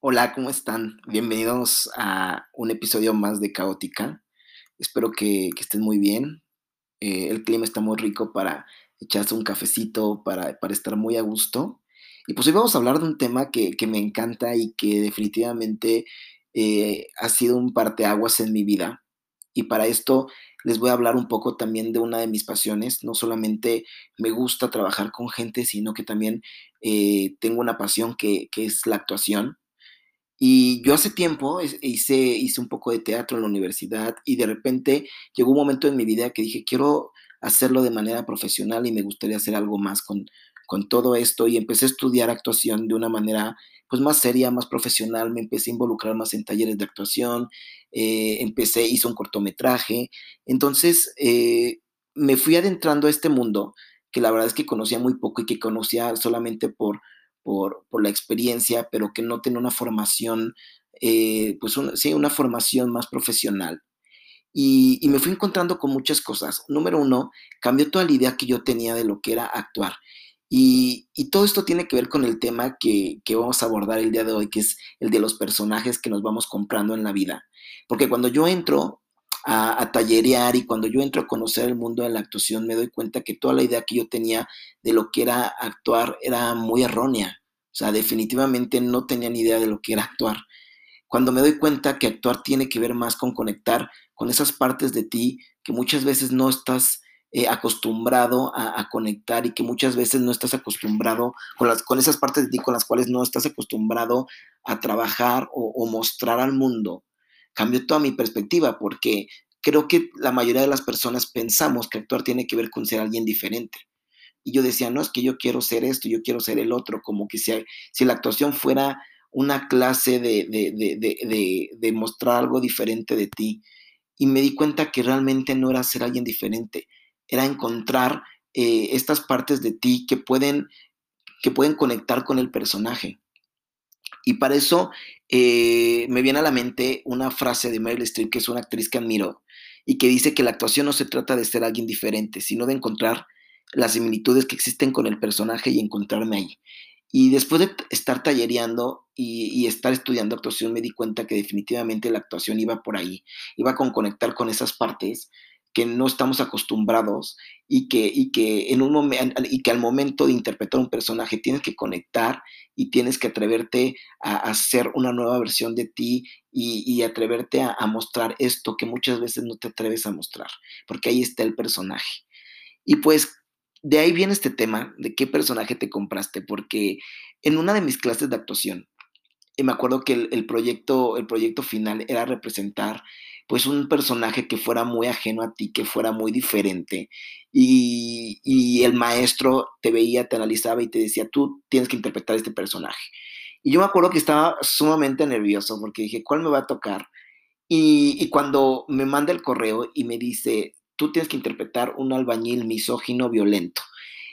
Hola, ¿cómo están? Bienvenidos a un episodio más de Caótica. Espero que, estén muy bien. Eh, el clima está muy rico para echarse un cafecito, para, estar muy a gusto. Y pues hoy vamos a hablar de un tema que, me encanta y que definitivamente eh, ha sido un parteaguas en mi vida. Y para esto les voy a hablar un poco también de una de mis pasiones. No solamente me gusta trabajar con gente, sino que también eh, tengo una pasión que, que es la actuación. Y yo hace tiempo hice, hice un poco de teatro en la universidad y de repente llegó un momento en mi vida que dije, quiero hacerlo de manera profesional y me gustaría hacer algo más con, con todo esto y empecé a estudiar actuación de una manera pues más seria, más profesional, me empecé a involucrar más en talleres de actuación, eh, empecé, hice un cortometraje, entonces eh, me fui adentrando a este mundo que la verdad es que conocía muy poco y que conocía solamente por por, la experiencia, pero que no tiene una formación, eh, pues sí, una formación más profesional. Y, me fui encontrando con muchas cosas. Número uno, cambió toda la idea que yo tenía de lo que era actuar. Y, todo esto tiene que ver con el tema que, vamos a abordar el día de hoy, que es el de los personajes que nos vamos comprando en la vida. Porque cuando yo entro a, tallerear y cuando yo entro a conocer el mundo de la actuación me doy cuenta que toda la idea que yo tenía de lo que era actuar era muy errónea. O sea, definitivamente no tenía ni idea de lo que era actuar. Cuando me doy cuenta que actuar tiene que ver más con conectar con esas partes de ti que muchas veces no estás eh, acostumbrado a, conectar y que muchas veces no estás acostumbrado con, las, con esas partes de ti con las cuales no estás acostumbrado a trabajar o mostrar al mundo cambió toda mi perspectiva porque creo que la mayoría de las personas pensamos que actuar tiene que ver con ser alguien diferente. Y yo decía, no, es que yo quiero ser esto, yo quiero ser el otro, como que si, si la actuación fuera una clase de, de, mostrar algo diferente de ti. Y me di cuenta que realmente no era ser alguien diferente, era encontrar eh, estas partes de ti que pueden, que pueden conectar con el personaje. Y para eso eh, me viene a la mente una frase de Meryl Streep, que es una actriz que admiro, y que dice que la actuación no se trata de ser alguien diferente, sino de encontrar las similitudes que existen con el personaje y encontrarme ahí. Y después de estar tallereando y, y, estar estudiando actuación, me di cuenta que definitivamente la actuación iba por ahí, iba con conectar con esas partes que no estamos acostumbrados y que, y que, en un momento, y que al momento de interpretar un personaje tienes que conectar y tienes que atreverte a, hacer una nueva versión de ti y, atreverte a, mostrar esto que muchas veces no te atreves a mostrar, porque ahí está el personaje. Y pues de ahí viene este tema de qué personaje te compraste, porque en una de mis clases de actuación, y me acuerdo que el, proyecto, el proyecto final era representar pues un personaje que fuera muy ajeno a ti, que fuera muy diferente. Y, el maestro te veía, te analizaba y te decía, tú tienes que interpretar este personaje. Y yo me acuerdo que estaba sumamente nervioso porque dije, ¿cuál me va a tocar? Y, y cuando me manda el correo y me dice, tú tienes que interpretar un albañil misógino violento.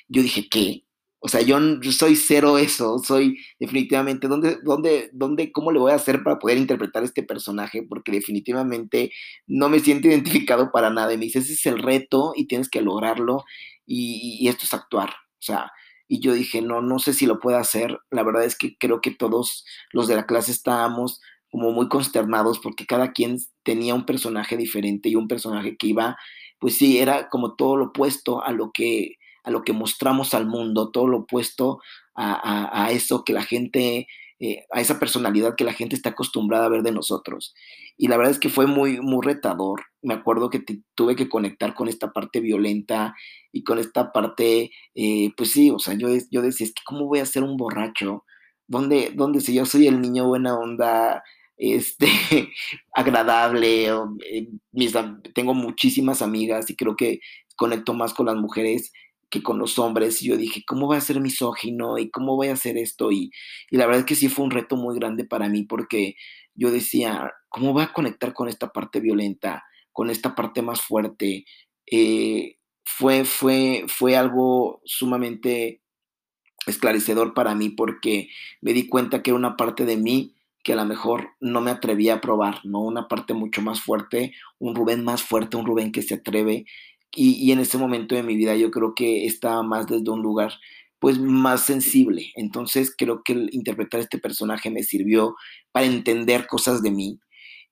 Yo dije, ¿qué? O sea, yo, soy cero eso, soy definitivamente, ¿dónde, dónde, dónde, cómo le voy a hacer para poder interpretar este personaje? Porque definitivamente no me siento identificado para nada. Y me dice, ese es el reto y tienes que lograrlo y, esto es actuar. O sea, y yo dije, no, no sé si lo puedo hacer. La verdad es que creo que todos los de la clase estábamos como muy consternados porque cada quien tenía un personaje diferente y un personaje que iba, pues sí, era como todo lo opuesto a lo que a lo que mostramos al mundo, todo lo opuesto a, eso que la gente, eh, a esa personalidad que la gente está acostumbrada a ver de nosotros. Y la verdad es que fue muy, muy retador. Me acuerdo que tuve que conectar con esta parte violenta y con esta parte, eh, pues sí, o sea, yo, yo decía, es que ¿cómo voy a ser un borracho? ¿Dónde, dónde si yo soy el niño buena onda? este, agradable, eh, tengo muchísimas amigas y creo que conecto más con las mujeres que con los hombres. Y yo dije, ¿cómo voy a ser misógino? ¿Y cómo voy a hacer esto? Y, la verdad es que sí fue un reto muy grande para mí porque yo decía, ¿cómo voy a conectar con esta parte violenta, con esta parte más fuerte? Eh, fue, fue, fue algo sumamente esclarecedor para mí porque me di cuenta que era una parte de mí que a lo mejor no me atrevía a probar, ¿no? Una parte mucho más fuerte, un Rubén más fuerte, un Rubén que se atreve. Y, en ese momento de mi vida yo creo que estaba más desde un lugar pues más sensible. Entonces creo que el interpretar este personaje me sirvió para entender cosas de mí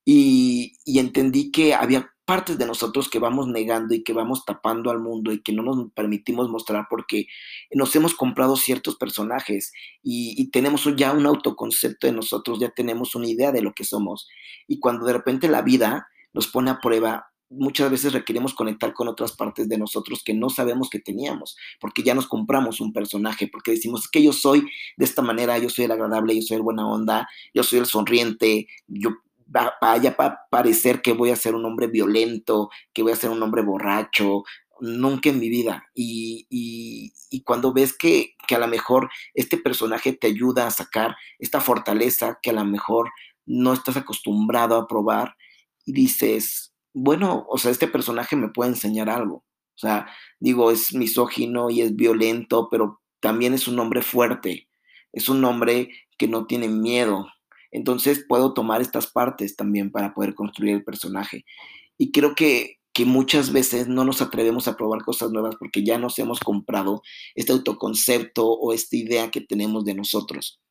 y, y entendí que había partes de nosotros que vamos negando y que vamos tapando al mundo y que no nos permitimos mostrar porque nos hemos comprado ciertos personajes y, y, tenemos ya un autoconcepto de nosotros, ya tenemos una idea de lo que somos. Y cuando de repente la vida nos pone a prueba, muchas veces requerimos conectar con otras partes de nosotros que no sabemos que teníamos, porque ya nos compramos un personaje, porque decimos que yo soy de esta manera, yo soy el agradable, yo soy el buena onda, yo soy el sonriente, yo vaya para parecer que voy a ser un hombre violento, que voy a ser un hombre borracho, nunca en mi vida. Y, y, cuando ves que, que, a lo mejor este personaje te ayuda a sacar esta fortaleza que a lo mejor no estás acostumbrado a probar, y dices, bueno, o sea, este personaje me puede enseñar algo. O sea, digo, es misógino y es violento, pero también es un hombre fuerte, es un hombre que no tiene miedo, entonces puedo tomar estas partes también para poder construir el personaje. Y creo que, que muchas veces no nos atrevemos a probar cosas nuevas porque ya nos hemos comprado este autoconcepto o esta idea que tenemos de nosotros.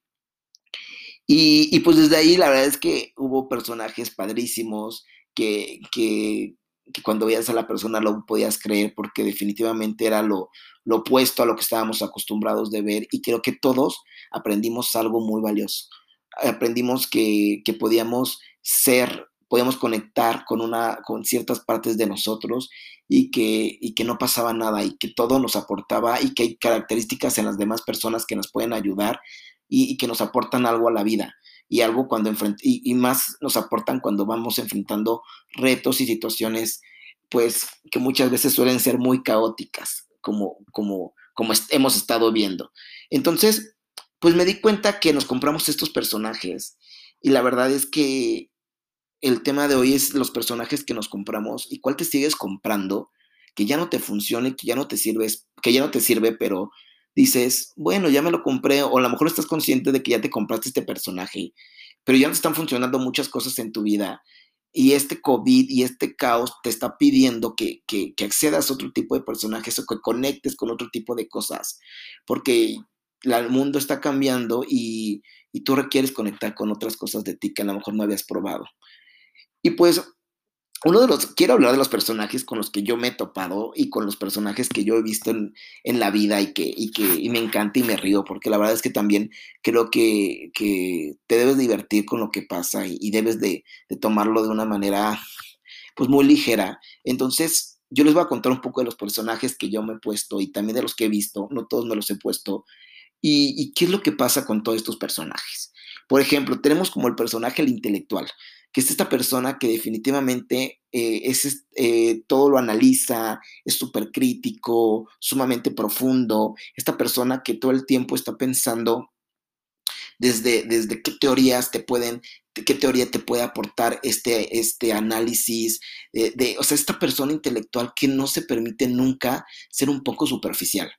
Y, y pues desde ahí la verdad es que hubo personajes padrísimos que, que, cuando veías a la persona lo podías creer porque definitivamente era lo, lo opuesto a lo que estábamos acostumbrados de ver y creo que todos aprendimos algo muy valioso. Aprendimos que, que podíamos ser, podíamos conectar con, una, con ciertas partes de nosotros y que, y que no pasaba nada y que todo nos aportaba y que hay características en las demás personas que nos pueden ayudar y que nos aportan algo a la vida y algo cuando y, y, más nos aportan cuando vamos enfrentando retos y situaciones pues que muchas veces suelen ser muy caóticas como como como hemos estado viendo. Entonces pues me di cuenta que nos compramos estos personajes y la verdad es que el tema de hoy es los personajes que nos compramos y cuál te sigues comprando que ya no te funcione, que ya no te sirves, que ya no te sirve, pero dices, bueno, ya me lo compré o a lo mejor estás consciente de que ya te compraste este personaje, pero ya no están funcionando muchas cosas en tu vida y este COVID y este caos te está pidiendo que, que, que accedas a otro tipo de personajes o que conectes con otro tipo de cosas, porque el mundo está cambiando y, y, tú requieres conectar con otras cosas de ti que a lo mejor no habías probado. Y pues, uno de los, quiero hablar de los personajes con los que yo me he topado y con los personajes que yo he visto en, en la vida y que, y que y me encanta y me río, porque la verdad es que también creo que, que te debes divertir con lo que pasa y, y debes de, de tomarlo de una manera pues muy ligera. Entonces, yo les voy a contar un poco de los personajes que yo me he puesto y también de los que he visto, no todos me los he puesto, ¿Y, ¿Y, qué es lo que pasa con todos estos personajes? Por ejemplo, tenemos como el personaje el intelectual, que es esta persona que definitivamente eh, eh, todo lo analiza, es súper crítico, sumamente profundo, esta persona que todo el tiempo está pensando desde, desde qué teorías te pueden, qué teoría te puede aportar este, este análisis, de, de, o sea, esta persona intelectual que no se permite nunca ser un poco superficial.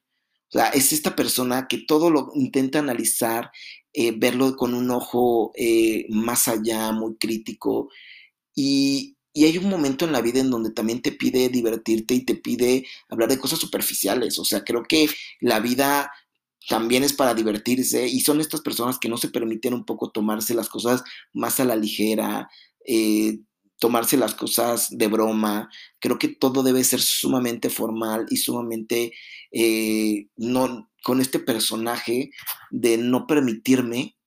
O sea, es esta persona que todo lo intenta analizar, eh, verlo con un ojo eh, más allá, muy crítico. Y, y, hay un momento en la vida en donde también te pide divertirte y te pide hablar de cosas superficiales. O sea, creo que la vida también es para divertirse y son estas personas que no se permiten un poco tomarse las cosas más a la ligera. Eh, tomarse las cosas de broma. Creo que todo debe ser sumamente formal y sumamente eh, no, con este personaje de no permitirme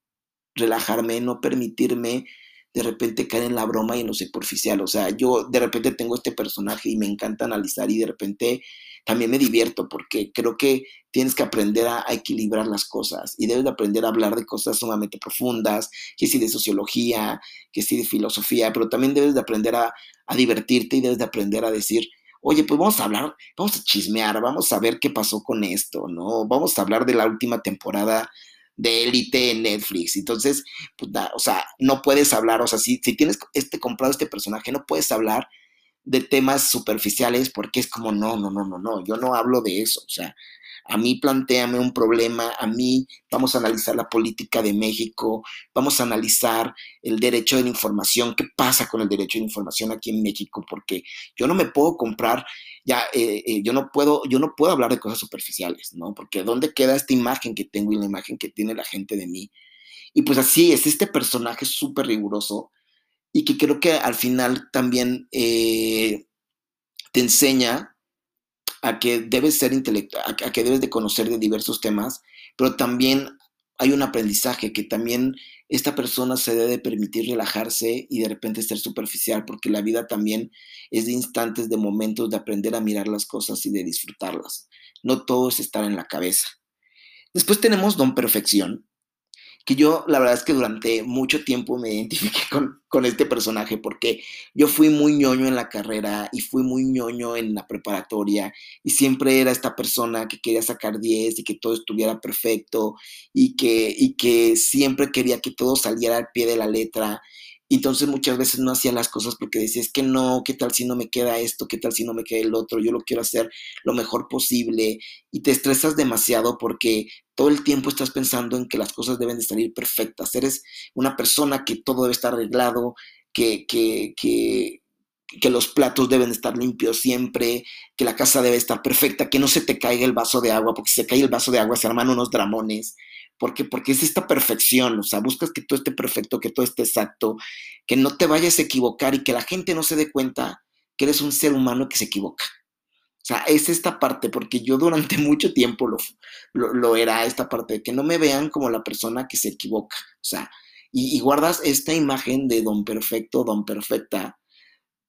relajarme, no permitirme de repente caer en la broma y en lo superficial. O sea, yo de repente tengo este personaje y me encanta analizar y de repente también me divierto porque creo que tienes que aprender a, equilibrar las cosas y debes de aprender a hablar de cosas sumamente profundas, que sí de sociología, que sí de filosofía, pero también debes de aprender a divertirte y debes de aprender a decir, oye, pues vamos a hablar, vamos a chismear, vamos a ver qué pasó con esto, ¿no? Vamos a hablar de la última temporada de élite en Netflix. Entonces, pues, o sea, no puedes hablar, o sea, si, si tienes este comprado este personaje, no puedes hablar de temas superficiales porque es como, no, no, no, no, no, yo no hablo de eso, o sea, a mí planteame un problema, a mí vamos a analizar la política de México, vamos a analizar el derecho de la información, qué pasa con el derecho de la información aquí en México, porque yo no me puedo comprar, ya, eh, eh, yo no puedo, yo no puedo hablar de cosas superficiales, ¿no? Porque ¿dónde queda esta imagen que tengo y la imagen que tiene la gente de mí? Y pues así es, este personaje súper riguroso y que creo que al final también eh, te enseña a que debes ser a, que debes de conocer de diversos temas, pero también hay un aprendizaje que también esta persona se debe permitir relajarse y de repente ser superficial, porque la vida también es de instantes, de momentos, de aprender a mirar las cosas y de disfrutarlas. No todo es estar en la cabeza. Después tenemos Don Perfección, que yo la verdad es que durante mucho tiempo me identifiqué con, con, este personaje porque yo fui muy ñoño en la carrera y fui muy ñoño en la preparatoria y siempre era esta persona que quería sacar 10 y que todo estuviera perfecto y que, y que siempre quería que todo saliera al pie de la letra entonces muchas veces no hacía las cosas porque decía, es que no, ¿qué tal si no me queda esto? ¿Qué tal si no me queda el otro? Yo lo quiero hacer lo mejor posible. Y te estresas demasiado porque todo el tiempo estás pensando en que las cosas deben de salir perfectas. Eres una persona que todo debe estar arreglado, que, que, que, que los platos deben estar limpios siempre, que la casa debe estar perfecta, que no se te caiga el vaso de agua, porque si se cae el vaso de agua se arman unos dramones. Porque, porque es esta perfección, o sea, buscas que todo esté perfecto, que todo esté exacto, que no te vayas a equivocar y que la gente no se dé cuenta que eres un ser humano que se equivoca. O sea, es esta parte, porque yo durante mucho tiempo lo, lo, era, esta parte, de que no me vean como la persona que se equivoca. O sea, y, guardas esta imagen de don perfecto, don perfecta,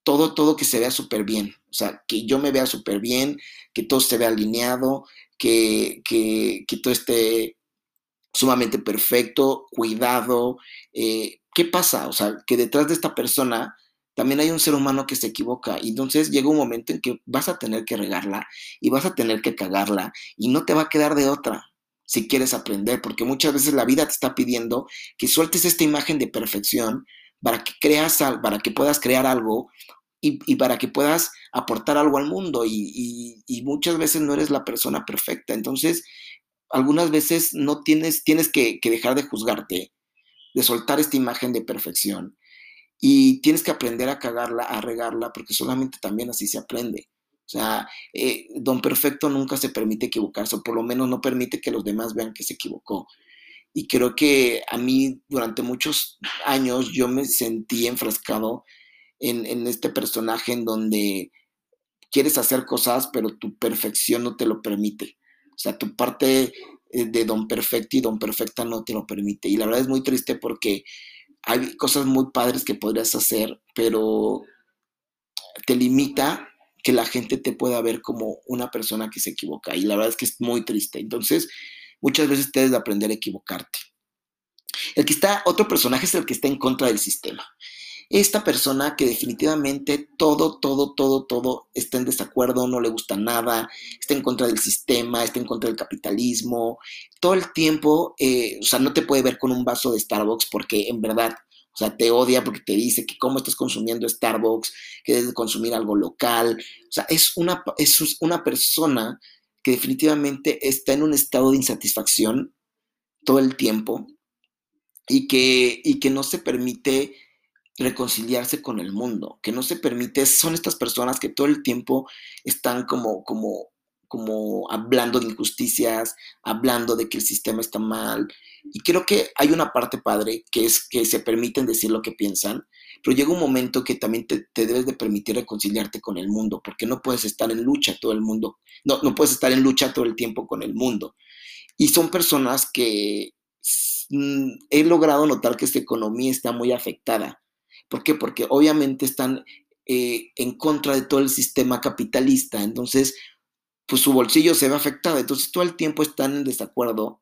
todo, todo que se vea súper bien. O sea, que yo me vea súper bien, que todo se vea alineado, que, que, que todo esté sumamente perfecto, cuidado. Eh, ¿Qué pasa? O sea, que detrás de esta persona también hay un ser humano que se equivoca y entonces llega un momento en que vas a tener que regarla y vas a tener que cagarla y no te va a quedar de otra si quieres aprender, porque muchas veces la vida te está pidiendo que sueltes esta imagen de perfección para que creas, para que puedas crear algo y, para que puedas aportar algo al mundo y, y, muchas veces no eres la persona perfecta. Entonces, algunas veces no tienes, tienes que, dejar de juzgarte, de soltar esta imagen de perfección y tienes que aprender a cagarla, a regarla, porque solamente también así se aprende. O sea, eh, don perfecto nunca se permite equivocarse, o por lo menos no permite que los demás vean que se equivocó. Y creo que a mí durante muchos años yo me sentí enfrascado en, en este personaje en donde quieres hacer cosas, pero tu perfección no te lo permite. O sea, tu parte eh, de don perfecto y don perfecta no te lo permite. Y la verdad es muy triste porque hay cosas muy padres que podrías hacer, pero te limita que la gente te pueda ver como una persona que se equivoca. Y la verdad es que es muy triste. Entonces, muchas veces debes de aprender a equivocarte. El que está, otro personaje es el que está en contra del sistema esta persona que definitivamente todo, todo, todo, todo está en desacuerdo, no le gusta nada, está en contra del sistema, está en contra del capitalismo, todo el tiempo, eh, o sea, no te puede ver con un vaso de Starbucks porque en verdad, o sea, te odia porque te dice que cómo estás consumiendo Starbucks, que debes consumir algo local, o sea, es una, es una persona que definitivamente está en un estado de insatisfacción todo el tiempo y que, y que no se permite reconciliarse con el mundo, que no se permite, son estas personas que todo el tiempo están como, como, como hablando de injusticias, hablando de que el sistema está mal. Y creo que hay una parte padre que es que se permiten decir lo que piensan, pero llega un momento que también te, debes de permitir reconciliarte con el mundo, porque no puedes estar en lucha todo el mundo, no, no puedes estar en lucha todo el tiempo con el mundo. Y son personas que mm, he logrado notar que esta economía está muy afectada ¿Por qué? Porque obviamente están eh, en contra de todo el sistema capitalista, entonces, pues su bolsillo se ve afectado, entonces todo el tiempo están en desacuerdo,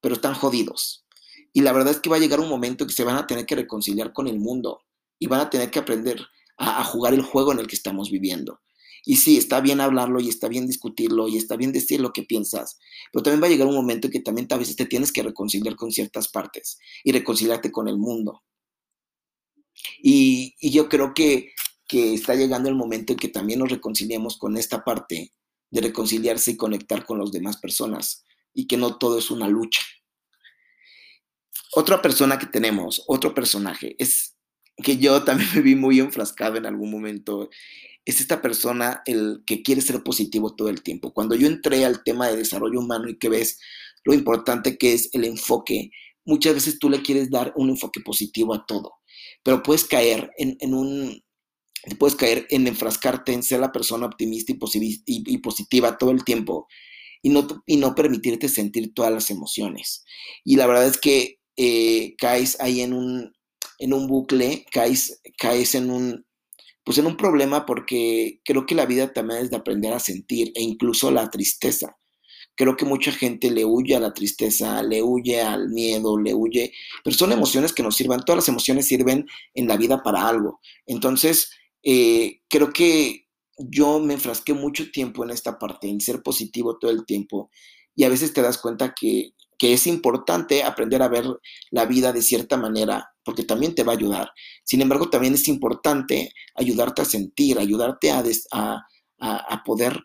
pero están jodidos. Y la verdad es que va a llegar un momento que se van a tener que reconciliar con el mundo y van a tener que aprender a, jugar el juego en el que estamos viviendo. Y sí, está bien hablarlo y está bien discutirlo y está bien decir lo que piensas, pero también va a llegar un momento que también a veces te tienes que reconciliar con ciertas partes y reconciliarte con el mundo. Y, yo creo que, está llegando el momento en que también nos reconciliemos con esta parte de reconciliarse y conectar con las demás personas y que no todo es una lucha. Otra persona que tenemos, otro personaje, es que yo también me vi muy enfrascado en algún momento, es esta persona el que quiere ser positivo todo el tiempo. Cuando yo entré al tema de desarrollo humano y que ves lo importante que es el enfoque, muchas veces tú le quieres dar un enfoque positivo a todo, pero puedes caer en, un, puedes caer en enfrascarte en ser la persona optimista y, positiva todo el tiempo y no, y no permitirte sentir todas las emociones. Y la verdad es que eh, caes ahí en un, en un bucle, caes, caes en un, pues en un problema porque creo que la vida también es de aprender a sentir e incluso la tristeza. Creo que mucha gente le huye a la tristeza, le huye al miedo, le huye, pero son emociones que nos sirvan, todas las emociones sirven en la vida para algo. Entonces, eh, creo que yo me enfrasqué mucho tiempo en esta parte, en ser positivo todo el tiempo, y a veces te das cuenta que que es importante aprender a ver la vida de cierta manera, porque también te va a ayudar. Sin embargo, también es importante ayudarte a sentir, ayudarte a, a, poder,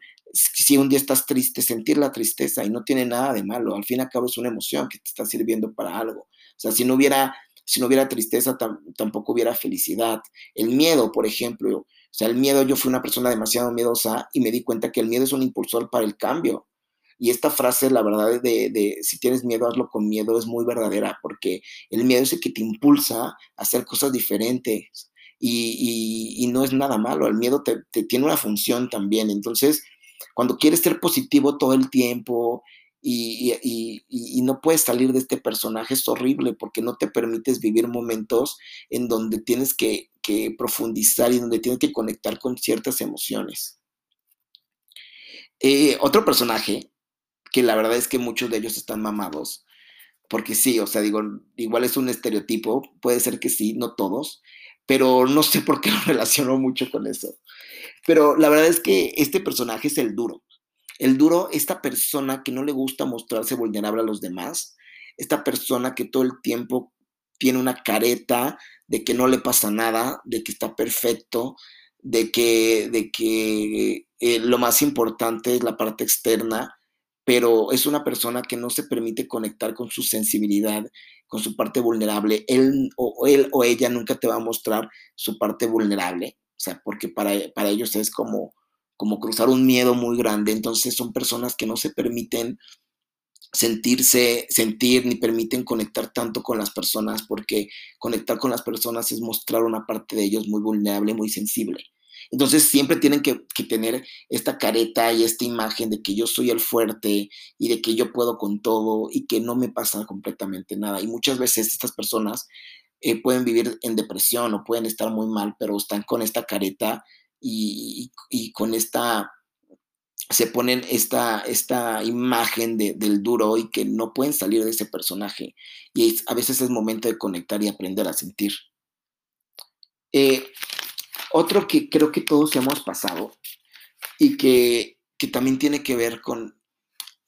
si un día estás triste, sentir la tristeza y no tiene nada de malo. Al fin y al cabo es una emoción que te está sirviendo para algo. O sea, si no hubiera, si no hubiera tristeza, tampoco hubiera felicidad. El miedo, por ejemplo, o sea, el miedo, yo fui una persona demasiado miedosa y me di cuenta que el miedo es un impulsor para el cambio. Y esta frase, la verdad, de, si tienes miedo, hazlo con miedo, es muy verdadera, porque el miedo es el que te impulsa a hacer cosas diferentes. Y, no es nada malo, el miedo te, tiene una función también. Entonces, cuando quieres ser positivo todo el tiempo y, no puedes salir de este personaje, es horrible porque no te permites vivir momentos en donde tienes que, profundizar y donde tienes que conectar con ciertas emociones. Eh, otro personaje que la verdad es que muchos de ellos están mamados, porque sí, o sea, digo, igual es un estereotipo, puede ser que sí, no todos, pero no sé por qué lo relaciono mucho con eso. Pero la verdad es que este personaje es el duro. El duro, esta persona que no le gusta mostrarse vulnerable a los demás, esta persona que todo el tiempo tiene una careta de que no le pasa nada, de que está perfecto, de que, de que eh, lo más importante es la parte externa pero es una persona que no se permite conectar con su sensibilidad, con su parte vulnerable. Él o, él o ella nunca te va a mostrar su parte vulnerable, sea, porque para, para ellos es como, como cruzar un miedo muy grande. Entonces son personas que no se permiten sentirse, sentir, ni permiten conectar tanto con las personas, porque conectar con las personas es mostrar una parte de ellos muy vulnerable, muy sensible. Entonces siempre tienen que, tener esta careta y esta imagen de que yo soy el fuerte y de que yo puedo con todo y que no me pasa completamente nada. Y muchas veces estas personas eh, pueden vivir en depresión o pueden estar muy mal, pero están con esta careta y, con esta, se ponen esta, esta imagen del duro y que no pueden salir de ese personaje. Y a veces es momento de conectar y aprender a sentir. Eh, otro que creo que todos hemos pasado y que, también tiene que ver con,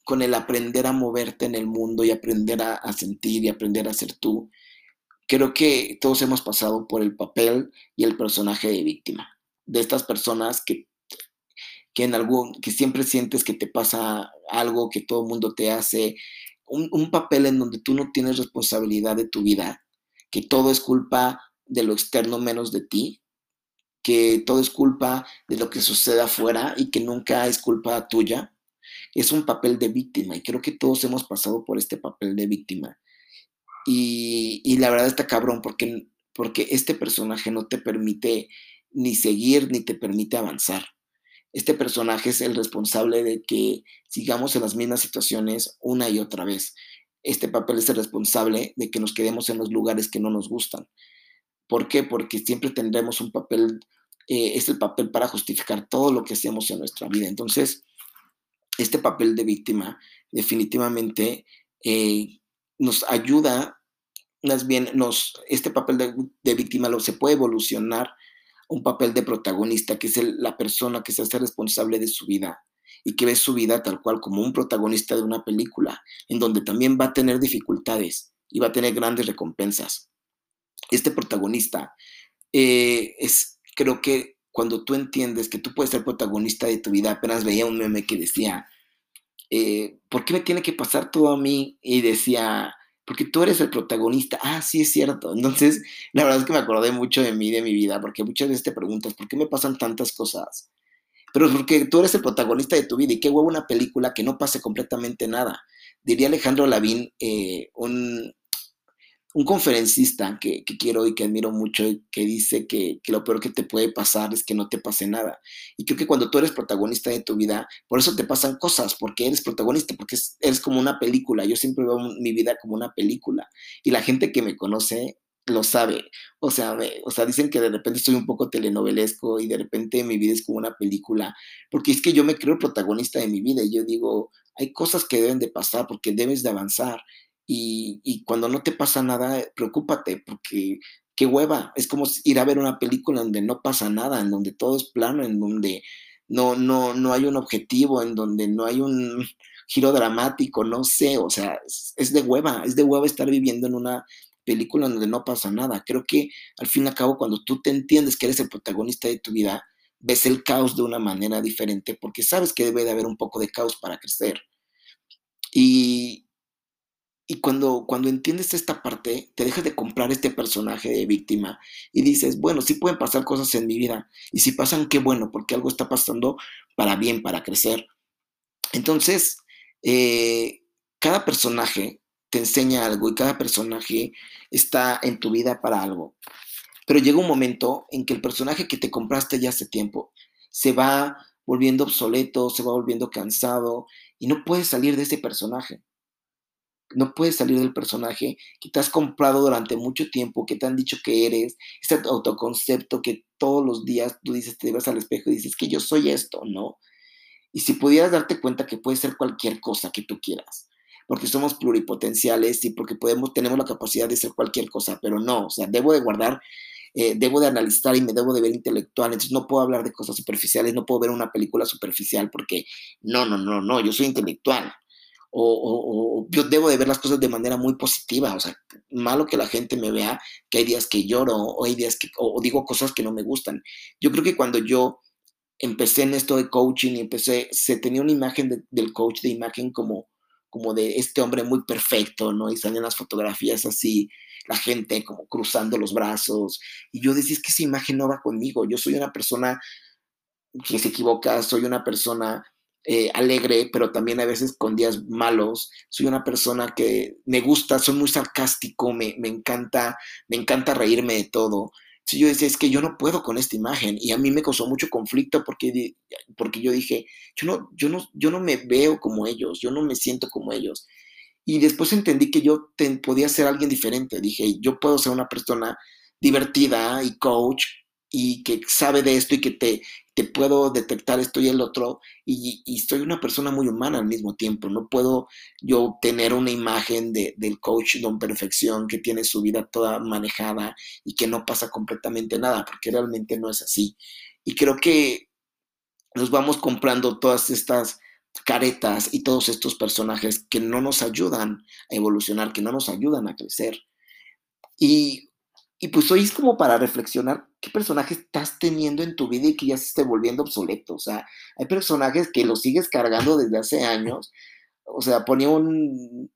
con el aprender a moverte en el mundo y aprender a, sentir y aprender a ser tú. Creo que todos hemos pasado por el papel y el personaje de víctima, de estas personas que, que, en algún, que siempre sientes que te pasa algo, que todo el mundo te hace, un, un papel en donde tú no tienes responsabilidad de tu vida, que todo es culpa de lo externo menos de ti, que todo es culpa de lo que sucede afuera y que nunca es culpa tuya, es un papel de víctima y creo que todos hemos pasado por este papel de víctima. Y, la verdad está cabrón porque, porque este personaje no te permite ni seguir ni te permite avanzar. Este personaje es el responsable de que sigamos en las mismas situaciones una y otra vez. Este papel es el responsable de que nos quedemos en los lugares que no nos gustan. ¿Por qué? Porque siempre tendremos un papel, eh, es el papel para justificar todo lo que hacemos en nuestra vida. Entonces, este papel de víctima definitivamente eh, nos ayuda, más bien, nos, este papel de, víctima lo, se puede evolucionar un papel de protagonista, que es la persona que se hace responsable de su vida y que ve su vida tal cual como un protagonista de una película, en donde también va a tener dificultades y va a tener grandes recompensas. Este protagonista eh, es, creo que cuando tú entiendes que tú puedes ser protagonista de tu vida, apenas veía un meme que decía, eh, ¿por qué me tiene que pasar todo a mí? Y decía, porque tú eres el protagonista. Ah, sí, es cierto. Entonces, la verdad es que me acordé mucho de mí, de mi vida, porque muchas veces te preguntas, ¿por qué me pasan tantas cosas? Pero es porque tú eres el protagonista de tu vida y qué huevo una película que no pase completamente nada. Diría Alejandro Lavín, eh, un, un conferencista que, quiero y que admiro mucho, que dice que, lo peor que te puede pasar es que no te pase nada. Y creo que cuando tú eres protagonista de tu vida, por eso te pasan cosas, porque eres protagonista, porque eres como una película. Yo siempre veo mi vida como una película. Y la gente que me conoce lo sabe. O sea, o sea, dicen que de repente estoy un poco telenovelesco y de repente mi vida es como una película, porque es que yo me creo protagonista de mi vida y yo digo, hay cosas que deben de pasar porque debes de avanzar y, cuando no te pasa nada, preocúpate, porque qué hueva. Es como ir a ver una película donde no pasa nada, en donde todo es plano, en donde no, no, no hay un objetivo, en donde no hay un giro dramático, no sé, o sea, es, de hueva, es de hueva estar viviendo en una película donde no pasa nada. Creo que al fin y al cabo, cuando tú te entiendes que eres el protagonista de tu vida, ves el caos de una manera diferente porque sabes que debe de haber un poco de caos para crecer. Y, y cuando, cuando entiendes esta parte, te dejas de comprar este personaje de víctima y dices, bueno, sí pueden pasar cosas en mi vida. Y si pasan, qué bueno, porque algo está pasando para bien, para crecer. Entonces, eh, cada personaje te enseña algo y cada personaje está en tu vida para algo. Pero llega un momento en que el personaje que te compraste ya hace tiempo se va volviendo obsoleto, se va volviendo cansado y no puedes salir de ese personaje no puedes salir del personaje que te has comprado durante mucho tiempo, que te han dicho que eres, ese autoconcepto que todos los días tú dices, te ves al espejo y dices que yo soy esto, ¿no? Y si pudieras darte cuenta que puede ser cualquier cosa que tú quieras, porque somos pluripotenciales y porque podemos, tenemos la capacidad de ser cualquier cosa, pero no, o sea, debo de guardar, eh, debo de analizar y me debo de ver intelectual, entonces no puedo hablar de cosas superficiales, no puedo ver una película superficial porque no, no, no, no, yo soy intelectual, o, yo debo de ver las cosas de manera muy positiva, o sea, malo que la gente me vea que hay días que lloro o hay días que, o, digo cosas que no me gustan. Yo creo que cuando yo empecé en esto de coaching y empecé, se tenía una imagen del coach de imagen como, como de este hombre muy perfecto, ¿no? Y salen las fotografías así, la gente como cruzando los brazos, y yo decía, es que esa imagen no va conmigo, yo soy una persona que se equivoca, soy una persona eh, alegre, pero también a veces con días malos. Soy una persona que me gusta, soy muy sarcástico, me, encanta, me encanta reírme de todo. Si yo decía, es que yo no puedo con esta imagen y a mí me causó mucho conflicto porque, porque yo dije, yo no, yo, no, yo no me veo como ellos, yo no me siento como ellos. Y después entendí que yo podía ser alguien diferente. Dije, yo puedo ser una persona divertida y coach y que sabe de esto y que te, te puedo detectar esto y el otro, y, soy una persona muy humana al mismo tiempo. No puedo yo tener una imagen de, del coach don perfección que tiene su vida toda manejada y que no pasa completamente nada, porque realmente no es así. Y creo que nos vamos comprando todas estas caretas y todos estos personajes que no nos ayudan a evolucionar, que no nos ayudan a crecer. Y y pues hoy es como para reflexionar qué personaje estás teniendo en tu vida y que ya se esté volviendo obsoleto. O sea, hay personajes que los sigues cargando desde hace años. O sea, ponía un,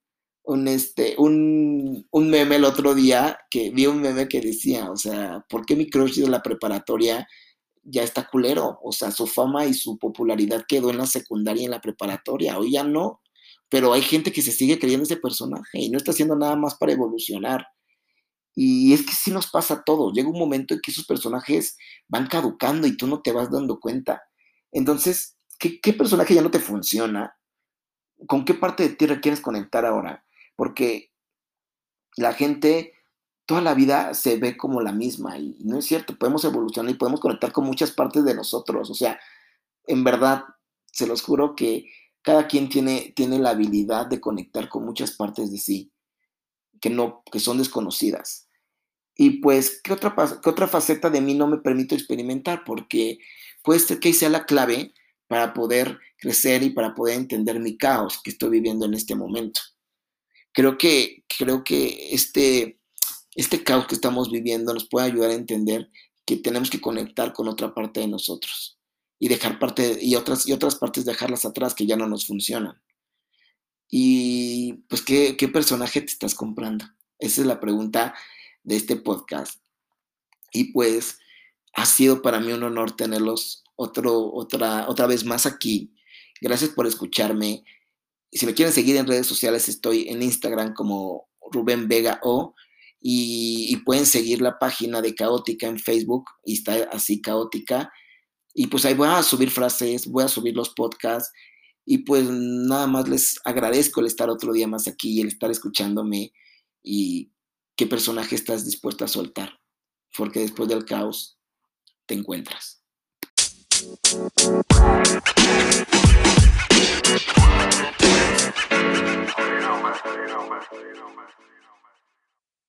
un, este, un, un meme el otro día, que vi un meme que decía, o sea, ¿por qué mi crush de la preparatoria ya está culero? O sea, su fama y su popularidad quedó en la secundaria y en la preparatoria. Hoy ya no. Pero hay gente que se sigue creyendo ese personaje y no está haciendo nada más para evolucionar. Y es que sí nos pasa todo. Llega un momento en que esos personajes van caducando y tú no te vas dando cuenta. Entonces, ¿qué, personaje ya no te funciona? ¿Con qué parte de ti requieres conectar ahora? Porque la gente toda la vida se ve como la misma y no es cierto, podemos evolucionar y podemos conectar con muchas partes de nosotros. O sea, en verdad, se los juro que cada quien tiene, tiene la habilidad de conectar con muchas partes de sí que, no, que son desconocidas. Y pues, ¿qué otra, ¿qué otra faceta de mí no me permito experimentar? Porque puede ser que sea la clave para poder crecer y para poder entender mi caos que estoy viviendo en este momento. Creo que, creo que este, este caos que estamos viviendo nos puede ayudar a entender que tenemos que conectar con otra parte de nosotros y dejar parte y otras y otras partes dejarlas atrás que ya no nos funcionan. Y pues qué, qué personaje te estás comprando. Esa es la pregunta de este podcast. Y pues ha sido para mí un honor tenerlos otro, otra, otra vez más aquí. Gracias por escucharme. Si me quieren seguir en redes sociales, estoy en Instagram como Rubén Vega O. Y, pueden seguir la página de Caótica en Facebook y está así Caótica. Y pues ahí voy a subir frases, voy a subir los podcasts y pues nada más les agradezco el estar otro día más aquí el estar escuchándome y qué personaje estás dispuesto a soltar, porque después del caos te encuentras.